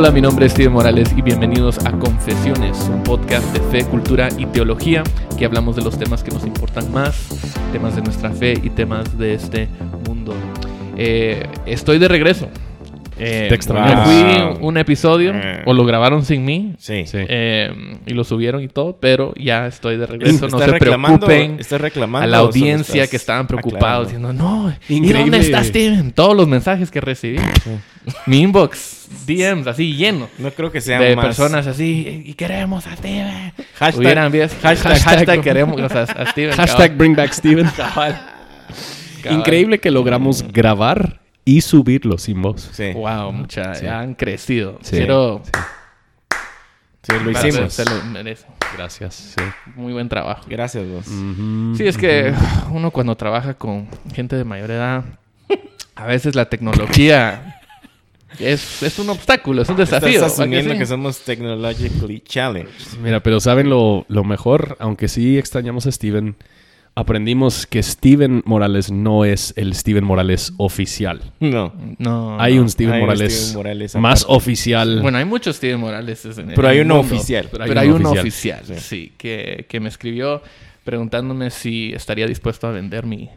Hola, mi nombre es Steven Morales y bienvenidos a Confesiones, un podcast de fe, cultura y teología que hablamos de los temas que nos importan más, temas de nuestra fe y temas de este mundo. Eh, estoy de regreso. Eh, Te extrañamos. me fui un episodio, o lo grabaron sin mí, Sí. Sí. eh, y lo subieron y todo, pero ya estoy de regreso. No se preocupen reclamando a la audiencia que estaban preocupados aclarando? diciendo, no, ¿y Increíble. dónde está Steven? Todos los mensajes que recibí. Mi inbox, DMs, así lleno. No creo que sean De más... personas así, y queremos a Steven. Hashtag- Hubieran hashtag- hashtag, queremos o sea, a Steven. Hashtag bring back Steven. cabal. Cabal. Increíble que logramos grabar y subirlo sin voz. Sí. Wow, mucha, Sí. ya han crecido. Sí. Quiero. Sí, lo para- hicimos. Se lo merece. Gracias. Sí. Muy buen trabajo. Gracias, vos. Sí, es que uno cuando trabaja con gente de mayor edad, a veces la tecnología es, es un obstáculo, es un desafío. Estás ¿va que asumiendo sí? que somos technologically challenged. Mira, pero saben lo, lo mejor, aunque sí extrañamos a Steven, aprendimos que Steven Morales no es el Steven Morales oficial. No. No, Hay no. un Steven Hay Morales, Steven Morales más oficial. Bueno, hay muchos Steven Morales. en- en Pero hay el uno mundo, oficial. Pero Pero hay, hay uno oficial. oficial, sí, que, que me escribió preguntándome si estaría dispuesto a vender mi,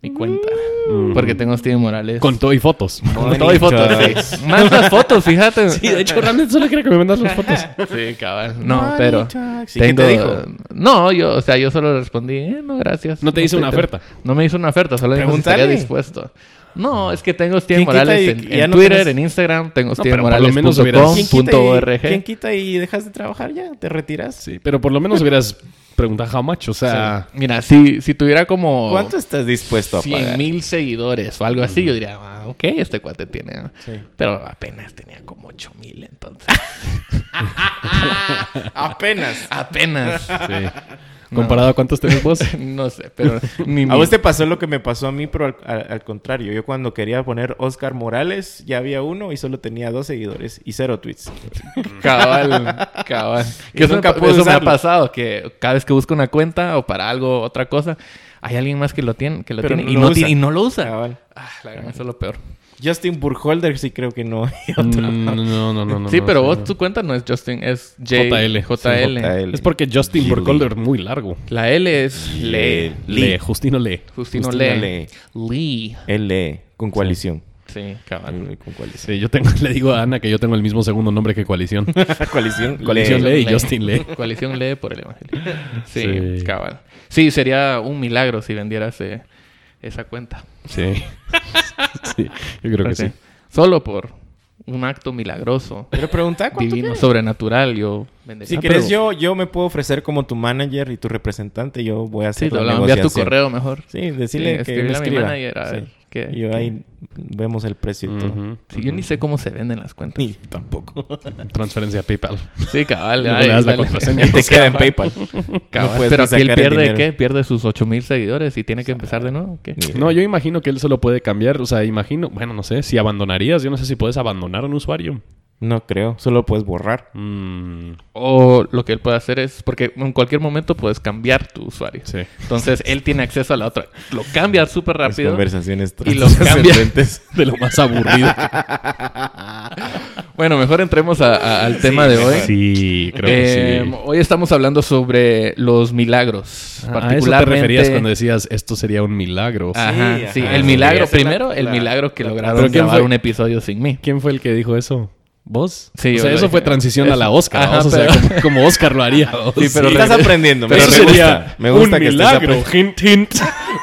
mi cuenta. Mm. Porque tengo Steven Morales. Con todo y fotos. Con todo y fotos. Sí. Más las fotos, fíjate. Sí, de hecho, realmente solo quería que me mandas las fotos. Sí, cabal. No, pero. Bonitas. ¿Y qué te dijo? No, yo, o sea, yo solo le respondí, eh, no, gracias. No te hizo estoy una oferta. No me hizo una oferta, solo Pregúntale. estaría dispuesto. No, es que tengo Steven ¿Quién quita Morales y- en, y ya en no Twitter, tenés- en Instagram, tengo pero por lo stevenmorales.com, menos hubieras- ¿Quién quita, y. ¿Quién quita y dejas de trabajar ya? ¿Te retiras? Sí, pero por lo menos hubieras preguntado how much. O sea, Mira, si, si tuviera como ¿Cuánto estás dispuesto a 100 pagar? mil seguidores o algo así, yo diría, ah, ok, este cuate tiene. Sí. Pero apenas tenía como 8 mil, entonces. Apenas. apenas. sí. Comparado a cuántos tenés vos. no sé, pero ni A vos te pasó lo que me pasó a mí, pero al, al- al contrario. Yo cuando quería poner Oscar Morales, ya había uno y solo tenía dos seguidores y cero tweets. Cabal, cabal. Que eso, nunca me- eso me ha pasado, que cada vez que busco una cuenta o para algo, otra cosa, hay alguien más que lo tiene, que lo Pero tiene no y, lo no tiene y no lo usa. Cabal. Ah, la gran- eso es lo peor. Justin Burkholder sí creo que no hay otro. Mm, No, no, no, no. sí, no, pero sí, vos no. tu cuenta no es Justin, es J JL. JL. JL. Es porque Justin Gilly. Burkholder es muy largo. La L es Le. Lee, Justino lee. Justino Justino Le. Lee. Lee. Lee con coalición. Sí, cabal. Con coalición. Sí, yo tengo, le digo a Ana que yo tengo el mismo segundo nombre que Coalición. coalición. Coalición lee. lee. y Justin lee. Coalición lee por el Evangelio. Sí, Sí. cabal. Sí, sería un milagro si vendieras eh, esa cuenta. Sí. sí, yo creo que Sí. sí. Solo por un acto milagroso, Pero pregunta cuánto divino, quieres. sobrenatural, yo vendería. Si Ah, querés, pero- yo, yo me puedo ofrecer como tu manager y tu representante. Yo voy a Sí, hacer te la lo enviar tu negociación. correo mejor. Sí, decirle que escribirle me a mi manager, a ver, Sí. Que- Y que- ahí vemos el precio y todo. Sí, yo ni sé cómo se venden las cuentas. Ni tampoco. Transferencia a PayPal. Sí, cabal. Ay, le das la dale. contraseña. y te queda en PayPal. Cabal. No pero aquí él pierde. ¿qué? Pierde sus 8000 seguidores y tiene que empezar de nuevo. ¿Qué? No, yo imagino que él solo puede cambiar. O sea, imagino, bueno, no sé, si abandonarías, yo no sé si puedes abandonar a un usuario. No creo. Solo puedes borrar. Mm, O lo que él puede hacer es, porque en cualquier momento puedes cambiar tu usuario. sí. Entonces él tiene acceso a la otra. Lo cambia súper Las rápido. conversaciones Y lo cambia. De lo más aburrido. Bueno, mejor entremos a- a- al tema de hoy. Sí, creo Eh, que sí. Hoy estamos hablando sobre los milagros. Ah, a eso te particularmente... referías cuando decías esto sería un milagro. Ajá, Sí, sí, ajá. el milagro. la- primero, el la- milagro que la- lograron ¿Pero quién grabar fue? un episodio sin mí. ¿Quién fue el que dijo eso? ¿Vos? Sí, o sea, eso fue transición a la Oscar. Ajá, o sea, pero- como, como Oscar lo haría. Sí, pero Estás regre- aprendiendo. pero me gusta. Me gusta un que estés milagro. Hint, hint.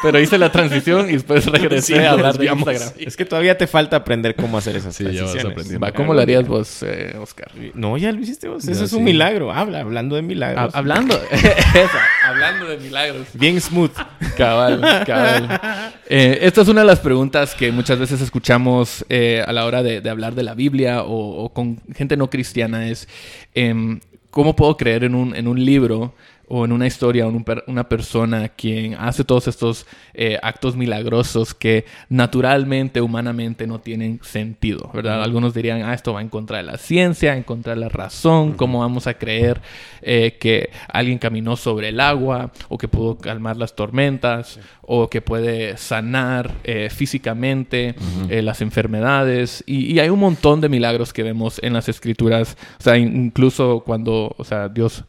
Pero hice la transición y después regresé Sí, a hablar de. Instagram. Es que todavía te falta aprender cómo hacer esas Sí, ya vas transiciones. aprendiendo. Va, ¿Cómo lo harías vos, eh, Oscar? No, ya lo hiciste vos. Ya, Eso es sí. un milagro. Habla, hablando de Ha- milagros. hablando, esa, hablando de milagros. Bien smooth. Cabal, cabal. Eh, esta es una de las preguntas que muchas veces escuchamos eh, a la hora de, de hablar de la Biblia o, o con gente no cristiana. Es, em, ¿cómo puedo creer en un, en un libro o en una historia, un una persona quien hace todos estos eh, actos milagrosos que naturalmente, humanamente no tienen sentido, ¿verdad? Algunos dirían, ah, esto va en contra de la ciencia, en contra de la razón, ¿cómo vamos a creer eh, que alguien caminó sobre el agua o que pudo calmar las tormentas o que puede sanar eh, físicamente las enfermedades? Y, y, hay un montón de milagros que vemos en las escrituras, o sea, incluso cuando, o sea, Dios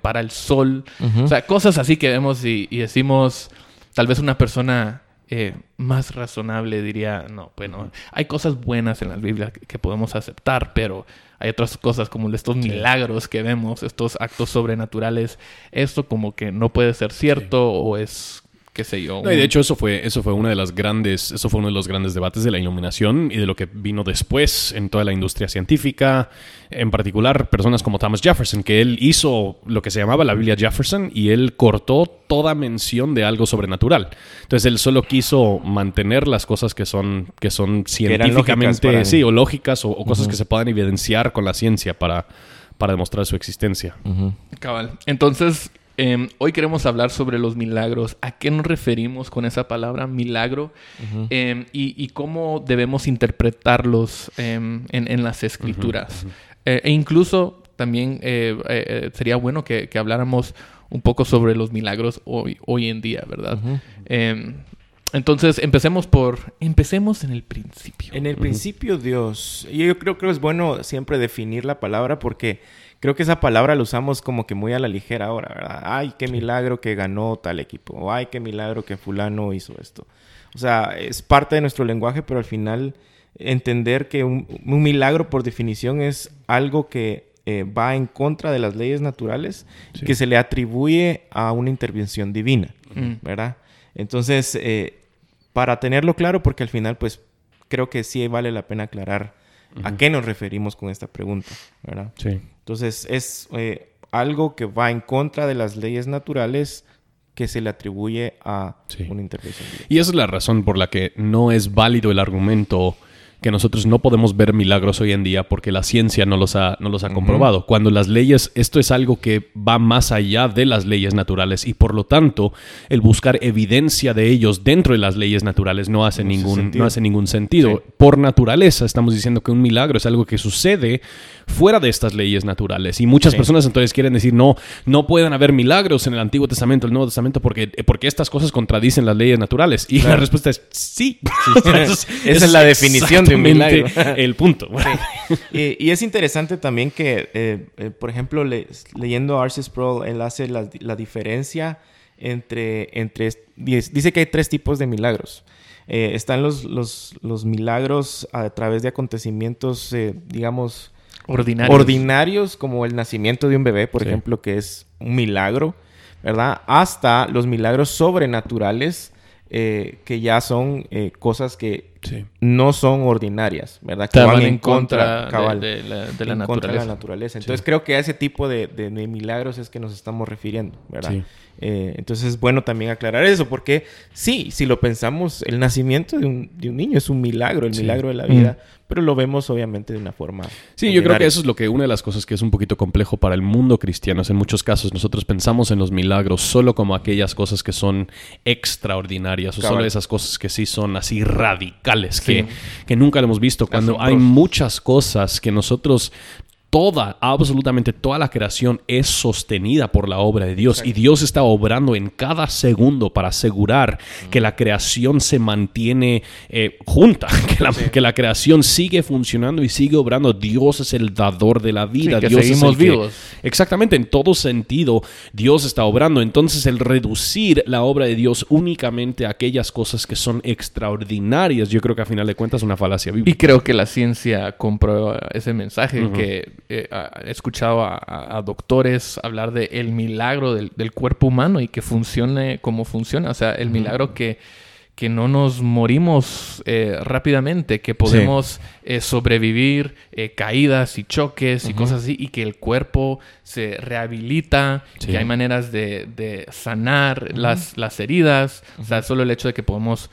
para el sol, o sea, cosas así que vemos y, decimos, tal vez una persona eh, más razonable diría, no, bueno, hay cosas buenas en la Biblia que, podemos aceptar, pero hay otras cosas como estos milagros que vemos, estos actos sobrenaturales, esto como que no puede ser cierto o es qué sé yo. y de hecho eso fue, eso fue una de las grandes, eso fue uno de los grandes debates de la iluminación y de lo que vino después en toda la industria científica, en particular personas como Thomas Jefferson, que él hizo lo que se llamaba la Biblia Jefferson y él cortó toda mención de algo sobrenatural. Entonces él solo quiso mantener las cosas que son, que son científicamente, sí, o lógicas o, cosas que se puedan evidenciar con la ciencia para, para demostrar su existencia. Cabal. Entonces, Em, hoy queremos hablar sobre los milagros. ¿A qué nos referimos con esa palabra milagro? Em, y, cómo debemos interpretarlos em, en, las escrituras. Eh, e incluso también eh, eh, sería bueno que, habláramos un poco sobre los milagros hoy, hoy en día, ¿verdad? entonces, empecemos por... Empecemos en el principio. En el principio, Dios. Y yo creo que es bueno siempre definir la palabra porque creo que esa palabra la usamos como que muy a la ligera ahora, ¿verdad? Ay, qué milagro que ganó tal equipo. O ay, qué milagro que fulano hizo esto. O sea, es parte de nuestro lenguaje, pero al final entender que un, milagro por definición es algo que eh, va en contra de las leyes naturales, que se le atribuye a una intervención divina, mm. ¿verdad? Entonces, eh, para tenerlo claro, porque al final, pues, creo que sí vale la pena aclarar a qué nos referimos con esta pregunta, ¿verdad? Sí. Entonces es eh, algo que va en contra de las leyes naturales que se le atribuye a una intervención. Y esa es la razón por la que no es válido el argumento que nosotros no podemos ver milagros hoy en día porque la ciencia no los ha, no los ha comprobado. Cuando las leyes, esto es algo que va más allá de las leyes naturales y por lo tanto el buscar evidencia de ellos dentro de las leyes naturales no hace, ningún, no hace ningún sentido. Por naturaleza estamos diciendo que un milagro es algo que sucede fuera de estas leyes naturales y muchas personas entonces quieren decir no, no pueden haber milagros en el Antiguo Testamento, el Nuevo Testamento porque, porque estas cosas contradicen las leyes naturales. Y la respuesta es sí. Esa es la definición de el punto. y, es interesante también que, eh, eh, por ejemplo, leyendo Arce Sproul, él hace la, diferencia entre, entre... Dice que hay tres tipos de milagros. Eh, están los, los, los, milagros a través de acontecimientos, digamos... Ordinarios. Ordinarios, como el nacimiento de un bebé, por ejemplo, que es un milagro, ¿verdad? Hasta los milagros sobrenaturales, que ya son cosas que no son ordinarias, ¿verdad? Que van en contra, de, la, naturaleza. Entonces creo que a ese tipo de, milagros es que nos estamos refiriendo, ¿verdad? Eh, entonces es bueno también aclarar eso, porque sí, si lo pensamos, el nacimiento de un, niño es un milagro, el milagro de la vida, mm. pero lo vemos obviamente de una forma. Sí, yo creo que eso es lo que una de las cosas que es un poquito complejo para el mundo cristiano. en muchos casos nosotros pensamos en los milagros solo como aquellas cosas que son extraordinarias o solo esas cosas que sí son así radicales, que, que nunca lo hemos visto, cuando hay muchas cosas que nosotros toda, absolutamente toda la creación es sostenida por la obra de Dios y Dios está obrando en cada segundo para asegurar que la creación se mantiene eh, junta, que la, creación sigue funcionando y sigue obrando. Dios es el dador de la vida. que Dios seguimos vivos. exactamente, en todo sentido, Dios está obrando. Entonces, el reducir la obra de Dios únicamente a aquellas cosas que son extraordinarias, yo creo que a final de cuentas es una falacia bíblica. Y creo que la ciencia comprueba ese mensaje que eh, he escuchado a, doctores hablar de el milagro del, cuerpo humano y que funcione como funciona. O sea, el milagro que, que no nos morimos eh, rápidamente, que podemos eh, sobrevivir caídas y choques y cosas así, y que el cuerpo se rehabilita, que hay maneras de, sanar las, las heridas. O sea, solo el hecho de que podemos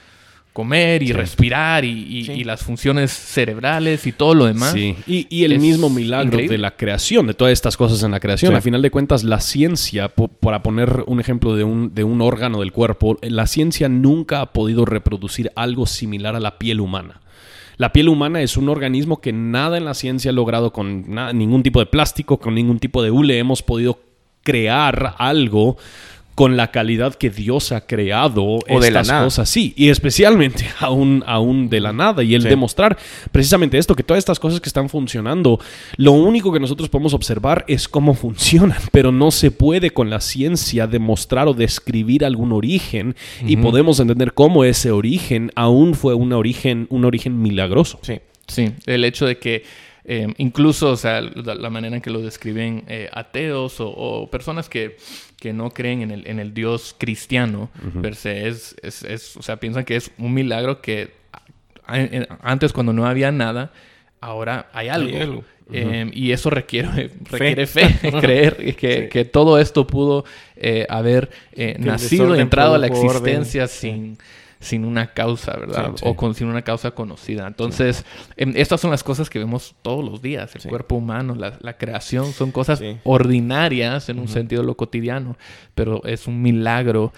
comer y respirar y, las funciones cerebrales y todo lo demás. Sí, y, el mismo milagro de la creación, de todas estas cosas en la creación. A final de cuentas, la ciencia, para poner un ejemplo de un, de un órgano del cuerpo, la ciencia nunca ha podido reproducir algo similar a la piel humana. La piel humana es un organismo que nada en la ciencia ha logrado con ningún tipo de plástico, con ningún tipo de hule. Hemos podido crear algo con la calidad que Dios ha creado o estas de cosas. Sí, y especialmente aún, aún de la nada. Y el demostrar precisamente esto, que todas estas cosas que están funcionando, lo único que nosotros podemos observar es cómo funcionan, pero no se puede con la ciencia demostrar o describir algún origen y podemos entender cómo ese origen aún fue un origen, un origen milagroso. Sí, sí, el hecho de que eh, incluso, o sea, la, manera en que lo describen eh, ateos o, personas que, que, no creen en el, en el Dios cristiano, es, es, o sea, piensan que es un milagro que antes cuando no había nada, ahora hay algo. Em, y eso requiere, requiere fe, creer que, que, todo esto pudo eh, haber nacido, entrado a la existencia sin sin una causa, ¿verdad? O con, sin una causa conocida. Entonces, em, estas son las cosas que vemos todos los días. El cuerpo humano, la, creación, son cosas ordinarias en un sentido de lo cotidiano, pero es un milagro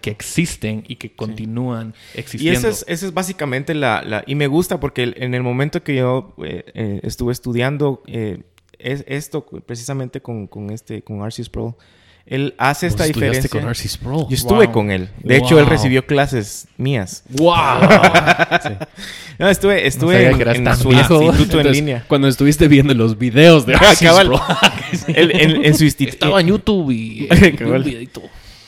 que, existen y que continúan existiendo. Y esa es, es básicamente la, Y me gusta porque en el momento que yo eh, eh, estuve estudiando eh, es, esto precisamente con, con este, con Arceus Pro, él hace esta diferencia. con Arcis Pro. Yo estuve con él. De hecho, él recibió clases mías. ¡Wow! No, estuve, estuve en, su instituto en línea. Cuando estuviste viendo los videos de Arcis Pro. en, su instituto. Estaba en YouTube y,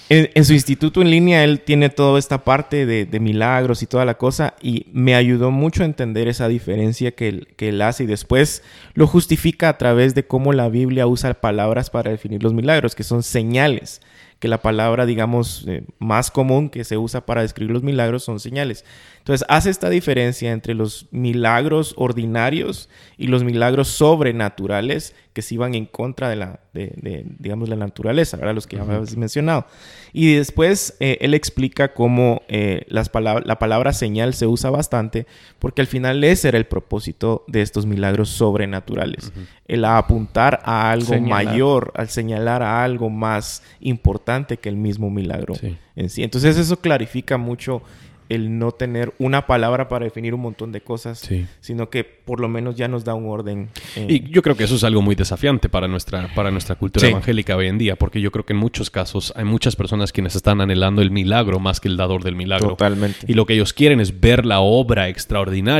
en, su instituto en línea, él tiene toda esta parte de, milagros y toda la cosa, y me ayudó mucho a entender esa diferencia que él, que él hace, y después lo justifica a través de cómo la Biblia usa palabras para definir los milagros, que son señales que la palabra, digamos, eh, más común que se usa para describir los milagros son señales. Entonces, hace esta diferencia entre los milagros ordinarios y los milagros sobrenaturales que se iban en contra de la, de, digamos, la naturaleza, ¿verdad? Los que ya habéis mencionado. Y después eh, él explica cómo eh, las la palabra señal se usa bastante porque al final ese era el propósito de estos milagros sobrenaturales. El apuntar a algo mayor, al señalar a algo más importante que el mismo milagro en sí. Entonces eso clarifica mucho el no tener una palabra para definir un montón de cosas, sino que por lo menos ya nos da un orden. Eh, y yo creo que eso es algo muy desafiante para nuestra, para nuestra cultura evangélica hoy en día, porque yo creo que en muchos casos hay muchas personas quienes están anhelando el milagro más que el dador del milagro. Totalmente. Y lo que ellos quieren es ver la obra extraordinaria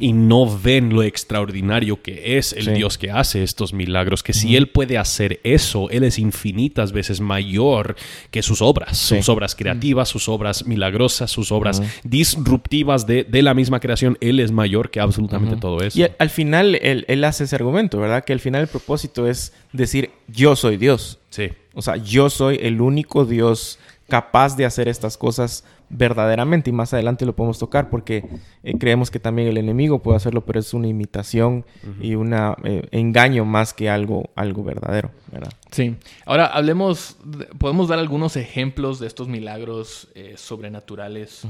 y no ven lo extraordinario que es el Dios que hace estos milagros, que si Él puede hacer eso, Él es infinitas veces mayor que sus obras, sus obras creativas, sus obras milagrosas, sus obras disruptivas de, la misma creación, Él es mayor que absolutamente todo eso. Y al final él, hace ese argumento, ¿verdad? Que al final el propósito es decir, yo soy Dios. Sí. O sea, yo soy el único Dios capaz de hacer estas cosas verdaderamente y más adelante lo podemos tocar porque eh, creemos que también el enemigo puede hacerlo pero es una imitación y un eh, engaño más que algo algo verdadero ¿verdad? sí. Ahora hablemos podemos dar algunos ejemplos de estos milagros eh, sobrenaturales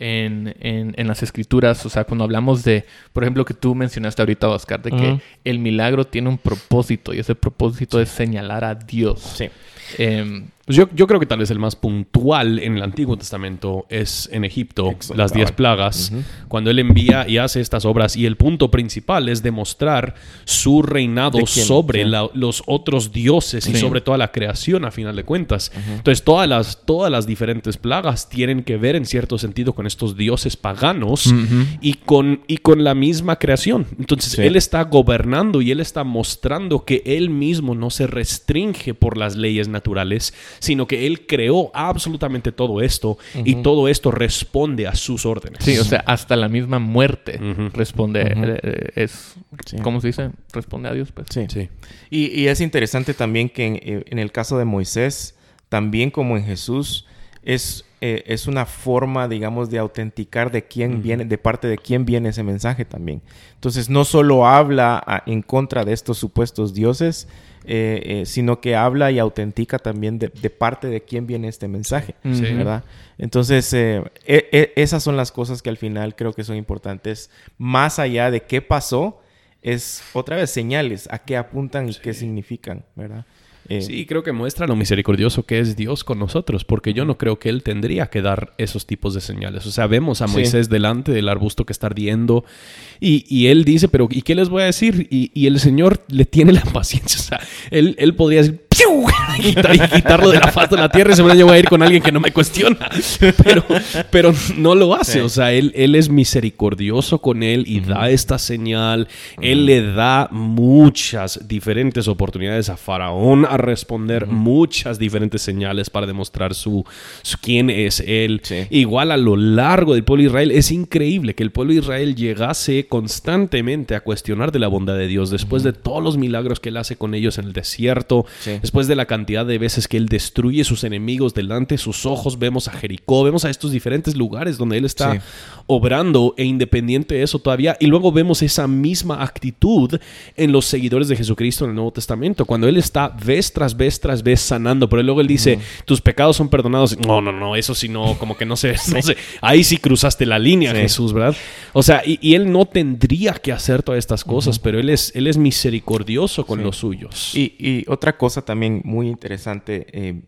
en, en, las escrituras. O sea cuando hablamos de por ejemplo que tú mencionaste ahorita Oscar de que el milagro tiene un propósito y ese propósito es señalar a Dios. Sí. Em, pues yo, yo, creo que tal vez el más puntual en el Antiguo Testamento es en Egipto, las diez plagas, cuando él envía y hace estas obras. Y el punto principal es demostrar su reinado sobre los otros dioses y sobre toda la creación, a final de cuentas. Entonces, todas las, todas las diferentes plagas tienen que ver en cierto sentido con estos dioses paganos y, con, y con la misma creación. Entonces, él está gobernando y él está mostrando que él mismo no se restringe por las leyes naturales sino que Él creó absolutamente todo esto y todo esto responde a sus órdenes. Sí, o sea, hasta la misma muerte responde, eh, eh, es, ¿cómo se dice? Responde a Dios, pues. Sí, sí. Y, es interesante también que en, en, el caso de Moisés, también como en Jesús, es, eh, es una forma, digamos, de autenticar de quién viene, de parte de quién viene ese mensaje también. Entonces, no solo habla en contra de estos supuestos dioses, eh, eh, sino que habla y autentica también de, parte de quién viene este mensaje, ¿verdad? Entonces, e, e, esas son las cosas que al final creo que son importantes, más allá de qué pasó, es otra vez señales, a qué apuntan y qué significan, ¿verdad? Eh, sí, creo que muestra lo misericordioso que es Dios con nosotros, porque yo no creo que Él tendría que dar esos tipos de señales. O sea, vemos a Moisés delante del arbusto que está ardiendo y, Él dice, pero ¿y qué les voy a decir? Y, el Señor le tiene la paciencia. O sea, Él, él podría decir, y quitarlo de la faz de la tierra y se yo voy a ir con alguien que no me cuestiona. Pero, pero no lo hace. O sea, él, él es misericordioso con él y da esta señal. Él le da muchas diferentes oportunidades a Faraón a responder muchas diferentes señales para demostrar su, quién es él. Igual a lo largo del pueblo de Israel es increíble que el pueblo de Israel llegase constantemente a cuestionar de la bondad de Dios después de todos los milagros que él hace con ellos en el desierto, después de la cantidad de veces que él destruye sus enemigos delante de sus ojos, vemos a Jericó, vemos a estos diferentes lugares donde él está obrando e independiente de eso todavía. Y luego vemos esa misma actitud en los seguidores de Jesucristo en el Nuevo Testamento, cuando él está vez tras vez tras vez sanando, pero luego él dice, tus pecados son perdonados. No, no, no, eso sí no, como que no sé, no sé. Ahí sí cruzaste la línea, Jesús, ¿verdad? O sea, y, él no tendría que hacer todas estas cosas, pero él es, él es misericordioso con los suyos. Y, y otra cosa también muy interesante eh,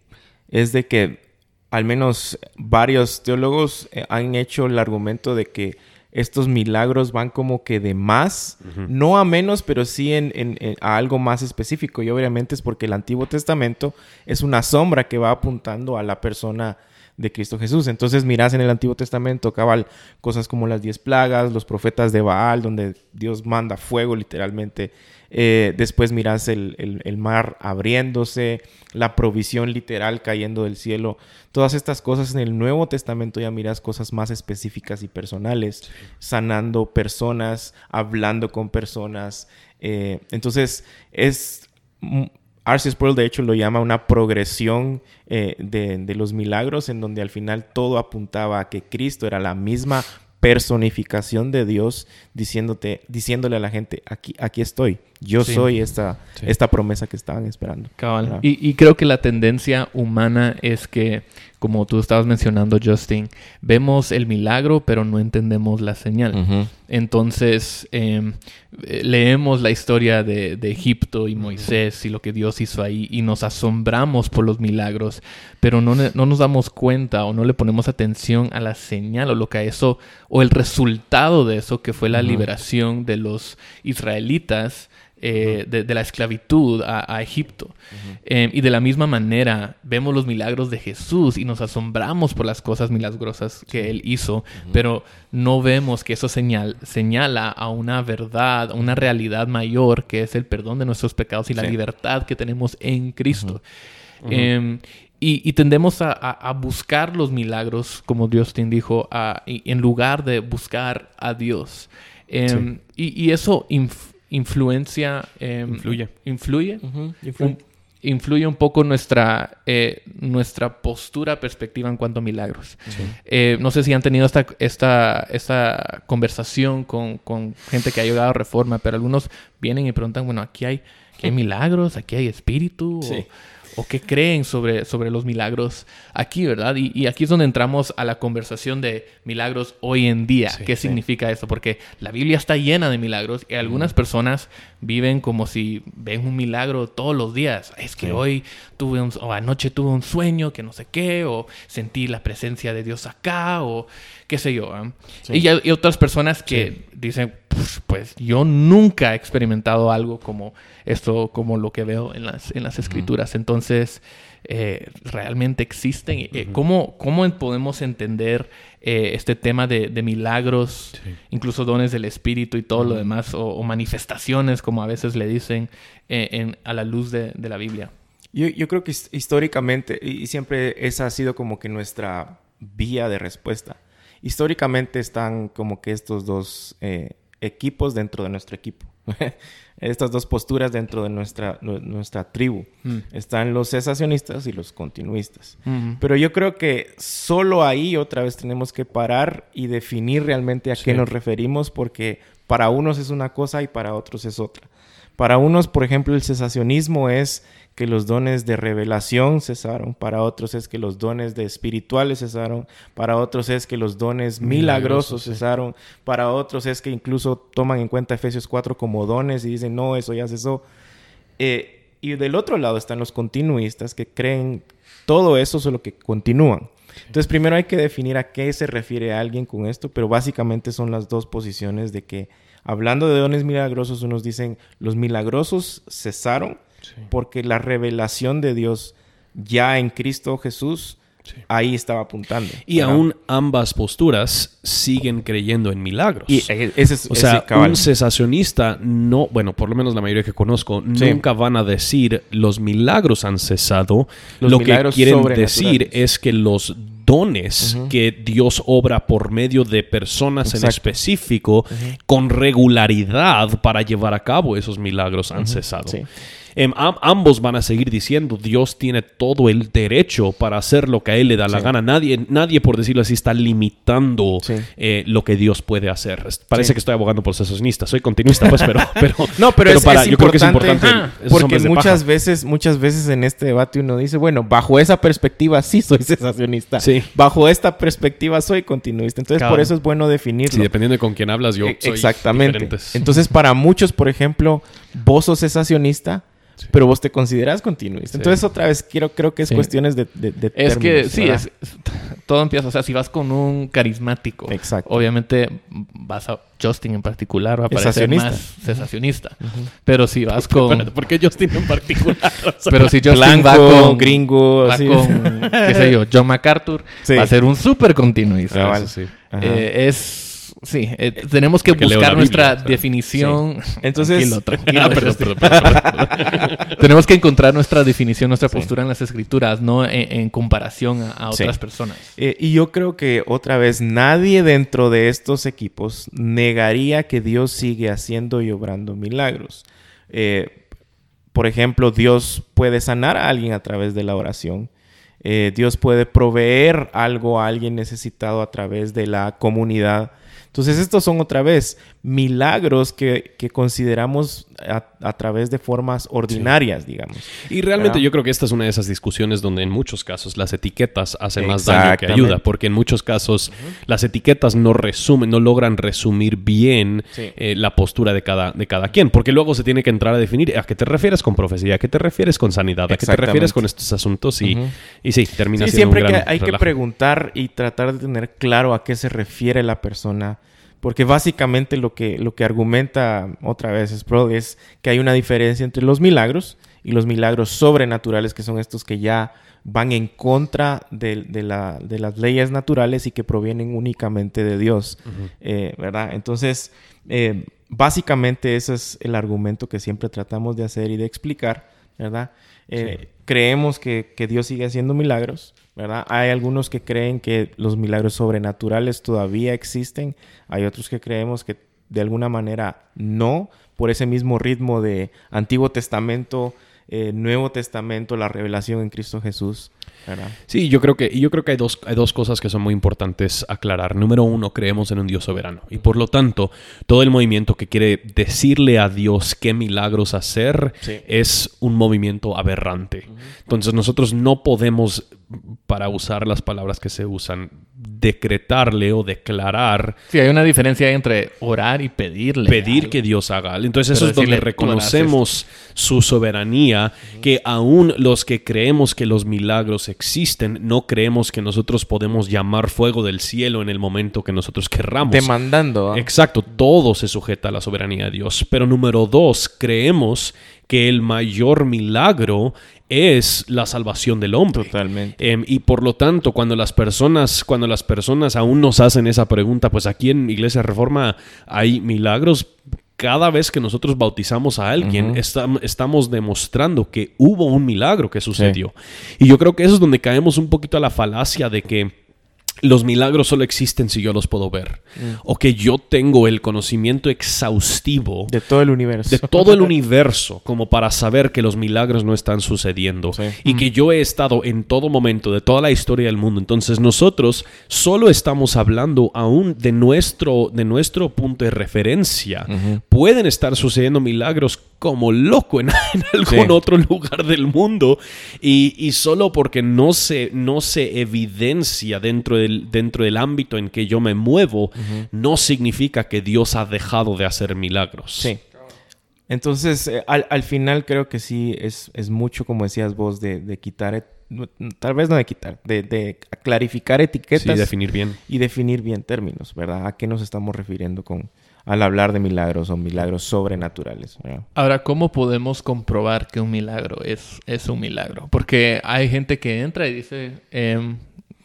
es de que al menos varios teólogos eh, han hecho el argumento de que estos milagros van como que de más, no a menos, pero sí en, a algo más específico. Y obviamente es porque el Antiguo Testamento es una sombra que va apuntando a la persona de Cristo Jesús. Entonces miras en el Antiguo Testamento cabal cosas como las diez plagas, los profetas de Baal, donde Dios manda fuego literalmente eh, después miras el, mar abriéndose, la provisión literal cayendo del cielo. Todas estas cosas en el Nuevo Testamento ya miras cosas más específicas y personales, sanando personas, hablando con personas. Eh, entonces es... Arceus Sproul de hecho lo llama una progresión eh, de, de, los milagros en donde al final todo apuntaba a que Cristo era la misma personificación de Dios diciéndote, diciéndole a la gente, aquí, aquí estoy, yo soy esta, esta promesa que estaban esperando. Y, creo que la tendencia humana es que, como tú estabas mencionando, Justin, vemos el milagro, pero no entendemos la señal. Entonces, em, leemos la historia de, Egipto y Moisés y lo que Dios hizo ahí y nos asombramos por los milagros, pero no, no nos damos cuenta o no le ponemos atención a la señal o lo que eso, o el resultado de eso, que fue la liberación de los israelitas eh, de, la esclavitud a, Egipto. Em, y de la misma manera vemos los milagros de Jesús y nos asombramos por las cosas milagrosas que Él hizo, pero no vemos que eso señal, señala a una verdad, a una realidad mayor que es el perdón de nuestros pecados y la libertad que tenemos en Cristo. Em, y, tendemos a, buscar los milagros, como Dios te dijo, en lugar de buscar a Dios. Em, y, eso influencia... Em, influye. Influye. influye. Un, poco nuestra, eh, nuestra postura, perspectiva en cuanto a milagros. Eh, no sé si han tenido esta, esta, esta conversación con, con, gente que ha llegado a reforma, pero algunos vienen y preguntan, bueno, aquí hay, aquí hay milagros, aquí hay espíritu. O, o qué creen sobre, sobre los milagros aquí, ¿verdad? Y, aquí es donde entramos a la conversación de milagros hoy en día. ¿Qué significa eso? Porque la Biblia está llena de milagros y algunas personas viven como si ven un milagro todos los días. Es que hoy tuve un, o anoche tuve un sueño que no sé qué, o sentí la presencia de Dios acá, o qué sé yo. ¿ah? Y hay otras personas que dicen, pues yo nunca he experimentado algo como esto, como lo que veo en las, en las escrituras. Entonces, eh, realmente existen. Eh, ¿cómo, podemos entender eh, este tema de, milagros, incluso dones del Espíritu y todo lo demás, o, manifestaciones, como a veces le dicen, a la luz de, la Biblia? Yo, yo, creo que históricamente, y siempre esa ha sido como que nuestra vía de respuesta. Históricamente están como que estos dos equipos dentro de nuestro equipo. estas dos posturas dentro de nuestra, nuestra tribu. Mm. Están los cesacionistas y los continuistas. Pero yo creo que solo ahí otra vez tenemos que parar y definir realmente a qué nos referimos porque para unos es una cosa y para otros es otra. Para unos, por ejemplo, el cesacionismo es que los dones de revelación cesaron, para otros es que los dones de espirituales cesaron, para otros es que los dones milagrosos, cesaron, para otros es que incluso toman en cuenta Efesios 4 como dones y dicen, no, eso ya cesó. Eh, y del otro lado están los continuistas que creen todo eso solo que continúan. Entonces, primero hay que definir a qué se refiere alguien con esto, pero básicamente son las dos posiciones de que, hablando de dones milagrosos, unos dicen, los milagrosos cesaron, porque la revelación de Dios ya en Cristo Jesús ahí estaba apuntando. Y aún ambas posturas siguen creyendo en milagros. Y e, ese es, o sea, un cesacionista no, bueno, por lo menos la mayoría que conozco, nunca van a decir los milagros han cesado. lo que quieren decir es que los dones que Dios obra por medio de personas en específico con regularidad para llevar a cabo esos milagros han cesado. Em, ambos van a seguir diciendo, Dios tiene todo el derecho para hacer lo que a Él le da la gana. Nadie, nadie, por decirlo así, está limitando eh, lo que Dios puede hacer. Parece que estoy abogando por cesacionista. Soy continuista, pues, pero... pero no, pero, es, para, yo creo que es importante. porque muchas veces, muchas veces en este debate uno dice, bueno, bajo esa perspectiva sí soy cesacionista. Sí. Bajo esta perspectiva soy continuista. Entonces, por eso es bueno definirlo. Sí, dependiendo de con quién hablas, yo e, soy Exactamente. Entonces, para muchos, por ejemplo, vos sos pero vos te consideras continuista. Entonces, otra vez, quiero, creo que es cuestiones de, de, Es que, sí, es, todo empieza, o sea, si vas con un carismático, obviamente vas a, Justin en particular va a parecer más cesacionista. Pero si vas con... ¿Por qué Justin en particular? pero si Justin va con... gringo, va con, qué sé yo, John MacArthur, va a ser un súper continuista. Eh, es sí, eh, tenemos que buscar nuestra definición. Entonces, tenemos que encontrar nuestra definición, nuestra postura en las escrituras, no en, comparación a, otras personas. Eh, y yo creo que otra vez nadie dentro de estos equipos negaría que Dios sigue haciendo y obrando milagros. Eh, por ejemplo, Dios puede sanar a alguien a través de la oración. Dios puede proveer algo a alguien necesitado a través de la comunidad. Entonces, estos son otra vez milagros que, consideramos a, través de formas ordinarias, digamos. Y realmente yo creo que esta es una de esas discusiones donde en muchos casos las etiquetas hacen más daño que ayuda, porque en muchos casos las etiquetas no resumen, no logran resumir bien eh, la postura de cada, de cada quien, porque luego se tiene que entrar a definir a qué te refieres con profecía, a qué te refieres con sanidad, a qué te refieres con estos asuntos y, y sí, termina sí, siendo siempre que hay que preguntar y tratar de tener claro a qué se refiere la persona porque básicamente lo que, lo que argumenta otra vez Sproul es que hay una diferencia entre los milagros y los milagros sobrenaturales, que son estos que ya van en contra de, la, de las leyes naturales y que provienen únicamente de Dios, eh, ¿verdad? Entonces, eh, básicamente ese es el argumento que siempre tratamos de hacer y de explicar, ¿verdad? Eh, creemos que, que, Dios sigue haciendo milagros, ¿verdad? Hay algunos que creen que los milagros sobrenaturales todavía existen, hay otros que creemos que de alguna manera no, por ese mismo ritmo de Antiguo Testamento, eh, Nuevo Testamento, la revelación en Cristo Jesús. Sí, yo creo que, yo creo que hay dos, hay dos cosas que son muy importantes aclarar. Número uno, creemos en un Dios soberano. Y por lo tanto, todo el movimiento que quiere decirle a Dios qué milagros hacer es un movimiento aberrante. Entonces nosotros no podemos, para usar las palabras que se usan, decretarle o declarar. Sí, hay una diferencia entre orar y pedirle. Pedir que Dios haga. Entonces eso es donde reconocemos su soberanía, que aún los que creemos que los milagros existen, no creemos que nosotros podemos llamar fuego del cielo en el momento que nosotros querramos. Demandando. ¿ah? Exacto, todo se sujeta a la soberanía de Dios. Pero número dos, creemos que el mayor milagro es la salvación del hombre. Totalmente. Em, y por lo tanto, cuando las personas, cuando las personas aún nos hacen esa pregunta, pues aquí en Iglesia Reforma hay milagros. Cada vez que nosotros bautizamos a alguien, estamos demostrando que hubo un milagro que sucedió. Y yo creo que eso es donde caemos un poquito a la falacia de que los milagros solo existen si yo los puedo ver. Mm. O que yo tengo el conocimiento exhaustivo De todo el universo. de todo el universo como para saber que los milagros no están sucediendo Sí. y que yo he estado en todo momento de toda la historia del mundo. Entonces nosotros solo estamos hablando aún de nuestro, de nuestro punto de referencia. Pueden estar sucediendo milagros como loco en, en algún Sí. otro lugar del mundo y, y solo porque no se, no se evidencia dentro del, dentro del ámbito en que yo me muevo, no significa que Dios ha dejado de hacer milagros. Sí. Entonces, eh, al, al final creo que sí es, es mucho, como decías vos, de, de quitar, tal vez no de quitar, de, de clarificar Sí, etiquetas definir bien. y definir bien términos, ¿verdad? ¿A qué nos estamos refiriendo con al hablar de milagros o milagros sobrenaturales? Ahora, ¿cómo podemos comprobar que un milagro es, es un milagro? Porque hay gente que entra y dice, em,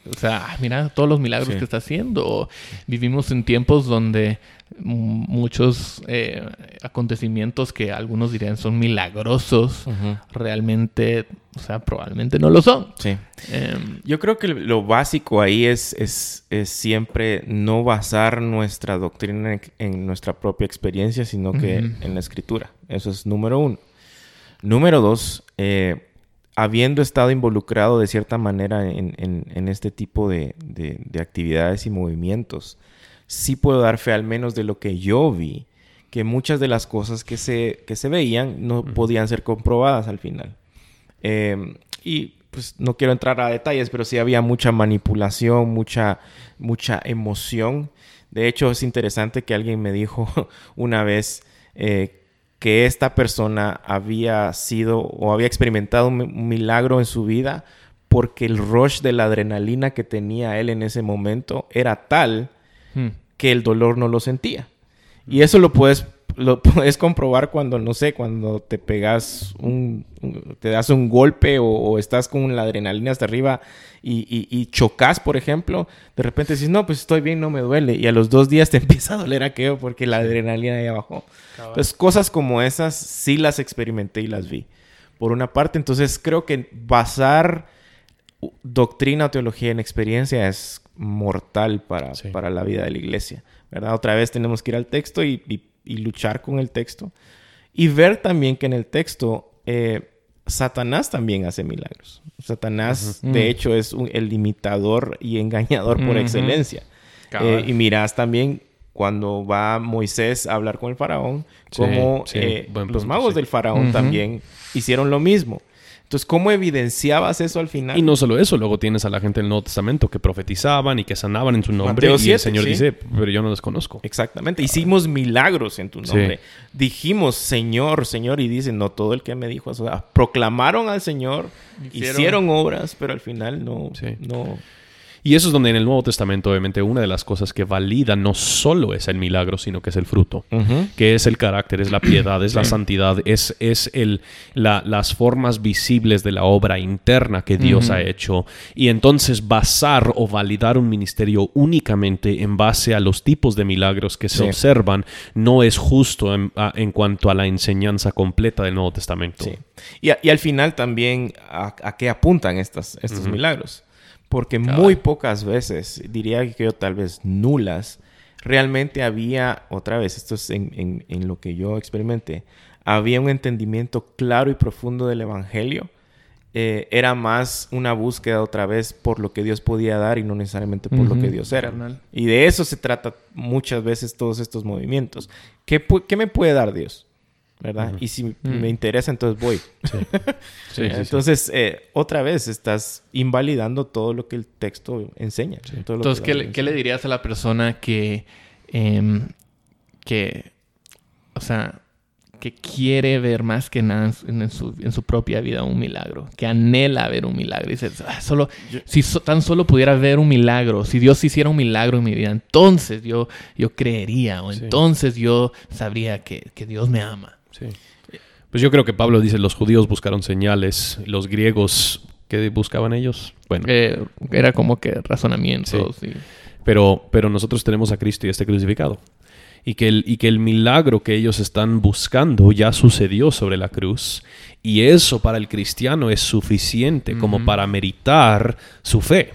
o sea, "Ah, mira todos los milagros Sí. que está haciendo. O vivimos en tiempos donde muchos eh, acontecimientos que algunos dirían son milagrosos, realmente, o sea, probablemente no lo son. Sí. Em, Yo creo que lo básico ahí es, es, es siempre no basar nuestra doctrina en, en nuestra propia experiencia, sino que en la escritura. Eso es número uno. Número dos, eh, habiendo estado involucrado de cierta manera en, en- en este tipo de, de- de actividades y movimientos, sí puedo dar fe al menos de lo que yo vi, que muchas de las cosas que se, que se veían no podían ser comprobadas al final. Eh, y pues no quiero entrar a detalles, pero sí había mucha manipulación, mucha, mucha emoción. De hecho, es interesante que alguien me dijo una vez eh, que esta persona había sido o había experimentado un, un milagro en su vida porque el rush de la adrenalina que tenía él en ese momento era tal hmm. que el dolor no lo sentía. Y eso lo puedes, lo puedes comprobar cuando, no sé, cuando te pegas un, te das un golpe o, o estás con la adrenalina hasta arriba y, y, y chocas, por ejemplo, de repente dices, no, pues estoy bien, no me duele. Y a los dos días te empieza a doler aquello porque la adrenalina ya bajó. Entonces, cosas como esas sí las experimenté y las vi. Por una parte, entonces creo que basar doctrina o teología en experiencia es mortal para, Sí. para la vida de la iglesia, ¿verdad? Otra vez tenemos que ir al texto y, y- y luchar con el texto y ver también que en el texto eh, Satanás también hace milagros. Satanás, de Mm. hecho, es un- el limitador y engañador por excelencia. Eh, y mirás también cuando va Moisés a hablar con el faraón, Sí, como sí, eh, los magos sí. del faraón también hicieron lo mismo. Entonces, ¿cómo evidenciabas eso al final? Y no solo eso, luego tienes a la gente del Nuevo Testamento que profetizaban y que sanaban en su nombre. Mateo y 7, el Señor sí. dice, pero yo no los conozco. Exactamente. Hicimos milagros en tu Sí. nombre. Dijimos, Señor, Señor, y dicen, no todo el que me dijo eso. Proclamaron al Señor, Hicieron- hicieron, obras, pero al final no, Sí. no. Y eso es donde en el Nuevo Testamento, obviamente, una de las cosas que valida no solo es el milagro, sino que es el fruto. que es el carácter, es la piedad, es la santidad, es, es el, la- las formas visibles de la obra interna que Dios ha hecho. Y entonces basar o validar un ministerio únicamente en base a los tipos de milagros que se Sí. observan no es justo en, a- en cuanto a la enseñanza completa del Nuevo Testamento. Sí. Y, a- y al final también, ¿a, a qué apuntan estas, estos milagros? Porque muy pocas veces, diría que yo tal vez nulas, realmente había, otra vez, esto es en, en- en lo que yo experimenté, había un entendimiento claro y profundo del Evangelio. Eh, era más una búsqueda otra vez por lo que Dios podía dar y no necesariamente por lo que Dios era. Carnal. Y de eso se trata muchas veces todos estos movimientos. ¿Qué, qué me puede dar Dios? ¿Verdad? Y si me interesa, entonces voy. Sí, sí, sí. Entonces, eh, otra vez estás invalidando todo lo que el texto enseña. todo lo Entonces, que ¿qué le, Biblia qué le dirías a la persona que, em, que, o sea, que quiere ver más que nada en su, en su- en su propia vida un milagro, que anhela ver un milagro? Y dices, "Ah, solo, si so- tan solo pudiera ver un milagro, si Dios hiciera un milagro en mi vida, entonces yo, yo creería, o Sí. entonces yo sabría que, que Dios me ama. Sí. Pues yo creo que Pablo dice, los judíos buscaron señales, los griegos, ¿qué buscaban ellos? Bueno, Eh, era como que razonamientos. y- pero, pero nosotros tenemos a Cristo y este crucificado. Y que, el, y que el milagro que ellos están buscando ya sucedió sobre la cruz. Y eso para el cristiano es suficiente como para meritar su fe.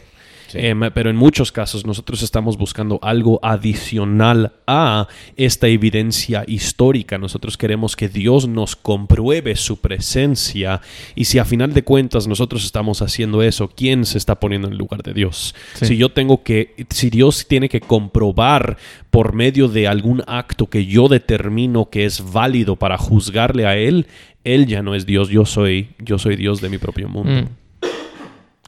Em, pero en muchos casos nosotros estamos buscando algo adicional a esta evidencia histórica. Nosotros queremos que Dios nos compruebe su presencia y si a final de cuentas nosotros estamos haciendo eso, ¿quién se está poniendo en lugar de Dios? Si yo tengo que, si Dios tiene que comprobar por medio de algún acto que yo determino que es válido para juzgarle a Él, Él ya no es Dios, yo soy, yo soy Dios de mi propio mundo. Mm.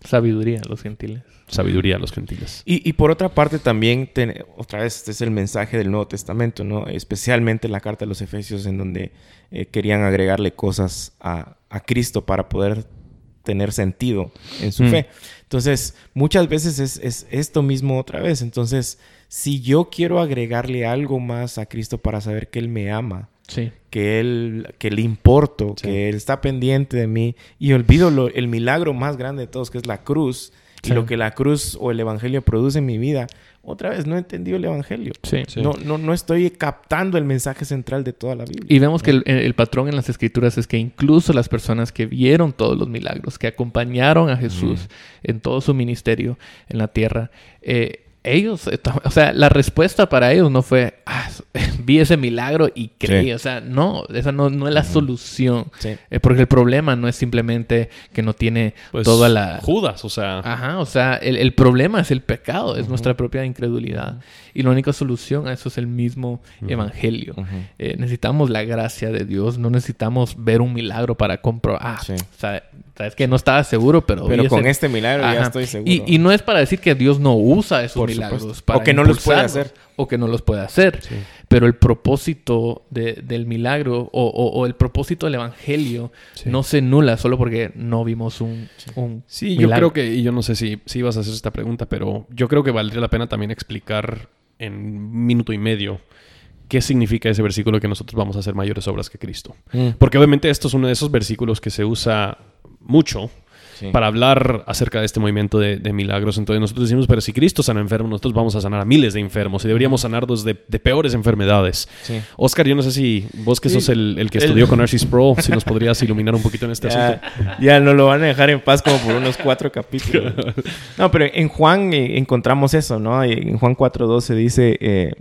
Sabiduría, los gentiles. Sabiduría, los gentiles. Y, y por otra parte también, otra vez, este es el mensaje del Nuevo Testamento, ¿no? Especialmente en la carta de los Efesios, en donde eh, querían agregarle cosas a, a, Cristo para poder tener sentido en su mm. fe. Entonces, muchas veces es, es, esto mismo otra vez. Entonces, si yo quiero agregarle algo más a Cristo para saber que Él me ama, que él, que le importo, que él está pendiente de mí. Y olvido el milagro más grande de todos, que es la cruz, y lo que la cruz o el evangelio produce en mi vida. Otra vez, no he entendido el evangelio. No, no, no estoy captando el mensaje central de toda la Biblia. Y vemos que el, patrón en las escrituras es que incluso las personas que vieron todos los milagros, que acompañaron a Jesús en todo su ministerio en la tierra, eh, ellos, o sea, la respuesta para ellos no fue, ah, vi ese milagro y creí, o sea, no, esa no, no es la solución, eh, porque el problema no es simplemente que no tiene pues, toda la... Judas, o sea... Ajá, o sea, el, problema es el pecado, es nuestra propia incredulidad, y la única solución a eso es el mismo evangelio. Eh, necesitamos la gracia de Dios, no necesitamos ver un milagro para comprobar, ah, o sea, sabes que no estaba seguro, pero... Pero con este milagro ya estoy seguro. Y, no es para decir que Dios no usa esos milagros para O que no los puede hacer. O que no los puede hacer. Pero el propósito del milagro o, el propósito del evangelio no se nula solo porque no vimos un, un Sí, yo creo que... Y yo no sé si, si ibas a hacer esta pregunta, pero yo creo que valdría la pena también explicar en un minuto y medio qué significa ese versículo que nosotros vamos a hacer mayores obras que Cristo. Mm. Porque obviamente esto es uno de esos versículos que se usa mucho para hablar acerca de este movimiento de, milagros. Entonces nosotros decimos, pero si Cristo sana enfermos, nosotros vamos a sanar a miles de enfermos y deberíamos sanarlos de, de peores enfermedades. Oscar, yo no sé si vos que sos el, que estudió con Arcis Pro, si nos podrías iluminar un poquito en este asunto. Ya no lo van a dejar en paz como por unos cuatro capítulos. no, pero en Juan eh, encontramos eso, ¿no? En Juan 4.12 dice... Eh,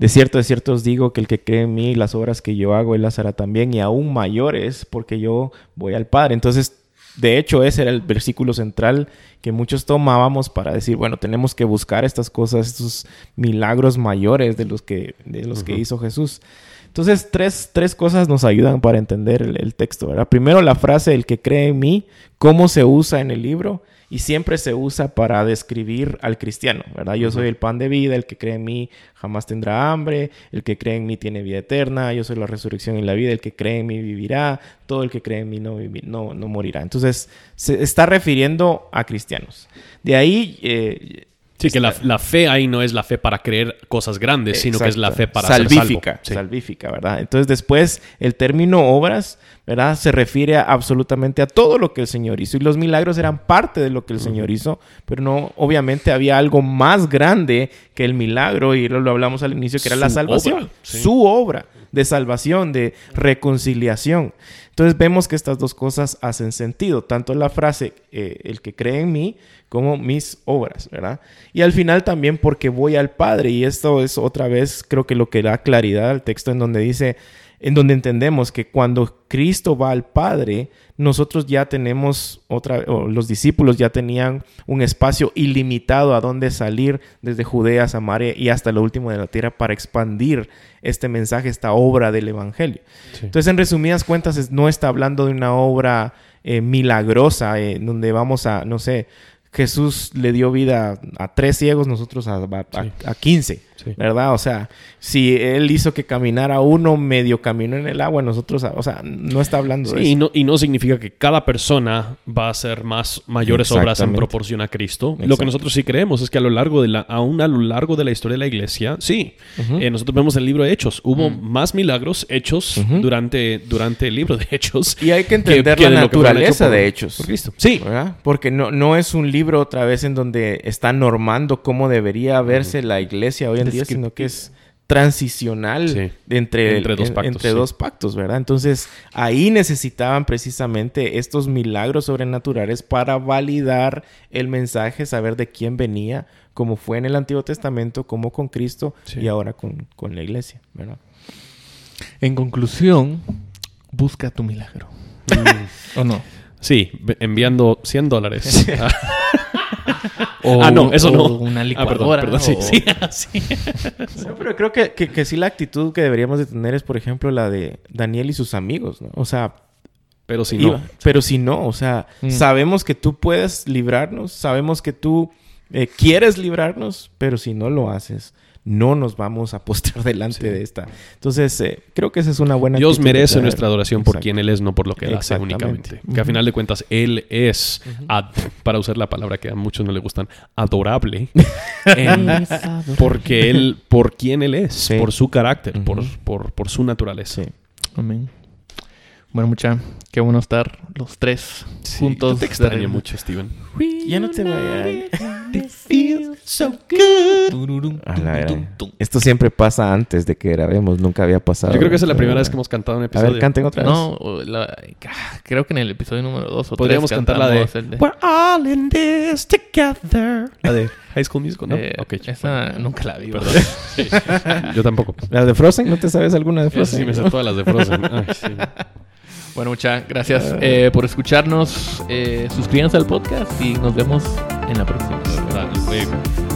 de cierto, de cierto os digo que el que cree en mí, las obras que yo hago, él las hará también, y aún mayores, porque yo voy al Padre. Entonces, de hecho, ese era el versículo central que muchos tomábamos para decir, bueno, tenemos que buscar estas cosas, estos milagros mayores de los que, de los que hizo Jesús. Entonces, tres, tres, cosas nos ayudan para entender el, el, texto, ¿verdad? Primero, la frase, el que cree en mí, cómo se usa en el libro y siempre se usa para describir al cristiano, ¿verdad? Yo soy el pan de vida, el que cree en mí jamás tendrá hambre, el que cree en mí tiene vida eterna, yo soy la resurrección y la vida, el que cree en mí vivirá, todo el que cree en mí no, no, no morirá. Entonces, se está refiriendo a cristianos. De ahí... Eh, Sí, que la, fe ahí no es la fe para creer cosas grandes, sino que es la fe para salvífica, ser salvo. salvífica, ¿verdad? Entonces después el término obras, ¿verdad? Se refiere absolutamente a todo lo que el Señor hizo y los milagros eran parte de lo que el Señor hizo, pero no, obviamente había algo más grande que el milagro y lo, hablamos al inicio que era la salvación, su obra de salvación, de reconciliación. Entonces vemos que estas dos cosas hacen sentido, tanto la frase eh, el que cree en mí como mis obras, ¿verdad? Y al final también porque voy al Padre y esto es otra vez creo que lo que da claridad al texto en donde dice en donde entendemos que cuando Cristo va al Padre, nosotros ya tenemos otra, los discípulos ya tenían un espacio ilimitado a donde salir desde Judea, Samaria y hasta lo último de la tierra para expandir este mensaje, esta obra del Evangelio. Entonces, en resumidas cuentas, no está hablando de una obra eh, milagrosa en donde vamos a, no sé, Jesús le dio vida a tres ciegos, nosotros a, a, 15, ¿verdad? O sea, si él hizo que caminara uno medio camino en el agua, nosotros, o sea, no está hablando de eso. Y no, y no significa que cada persona va a hacer más mayores obras en proporción a Cristo. Lo que nosotros sí creemos es que a lo largo de la, aún a lo largo de la historia de la iglesia, sí, eh, nosotros vemos el libro de Hechos, hubo más milagros hechos durante, durante el libro de Hechos. Y hay que entender la naturaleza de Hechos. Por Cristo. Sí. Porque no, no es un libro libro otra vez en donde está normando cómo debería verse la iglesia hoy en día, sino que es transicional entre, entre, dos pactos, entre dos pactos, ¿verdad? Entonces ahí necesitaban precisamente estos milagros sobrenaturales para validar el mensaje, saber de quién venía, como fue en el Antiguo Testamento, como con Cristo y ahora con, con la iglesia, ¿verdad? En conclusión, busca tu milagro. ¿O no? Sí, enviando 100 dólares. o, ah, no, eso no. Una ah, licuadora. perdón, sí, sí, pero creo que, que, sí la actitud que deberíamos de tener es, por ejemplo, la de Daniel y sus amigos, ¿no? O sea... Pero si no. Pero si no, o sea, mm. sabemos que tú puedes librarnos, sabemos que tú eh, quieres librarnos, pero si no lo haces, no nos vamos a postrar delante de esta. Entonces, eh, creo que esa es una buena Dios merece nuestra adoración por quien Él es, no por lo que Él hace únicamente. Que a final de cuentas, Él es, para usar la palabra que a muchos no le gustan, adorable. porque Él, por quien Él es, por su carácter, por, por, por, su naturaleza. Amén. Bueno, mucha, qué bueno estar los tres juntos. te extraño mucho, Steven. Ya no te vayas. So good. Esto siempre pasa antes de que grabemos, nunca había pasado. Yo creo que esa es la primera vez que hemos cantado un episodio. A ver, canten otra vez. No, creo que en el episodio número dos o Podríamos cantar la de, We're all in this together. La de High School Musical, ¿no? Eh, esa nunca la vi, ¿verdad? Yo tampoco. ¿La de Frozen? ¿No te sabes alguna de Frozen? Sí, me sé todas las de Frozen. Ay, sí. Bueno, muchas gracias eh, por escucharnos. Eh, suscríbanse al podcast y nos vemos en la próxima. Hasta luego.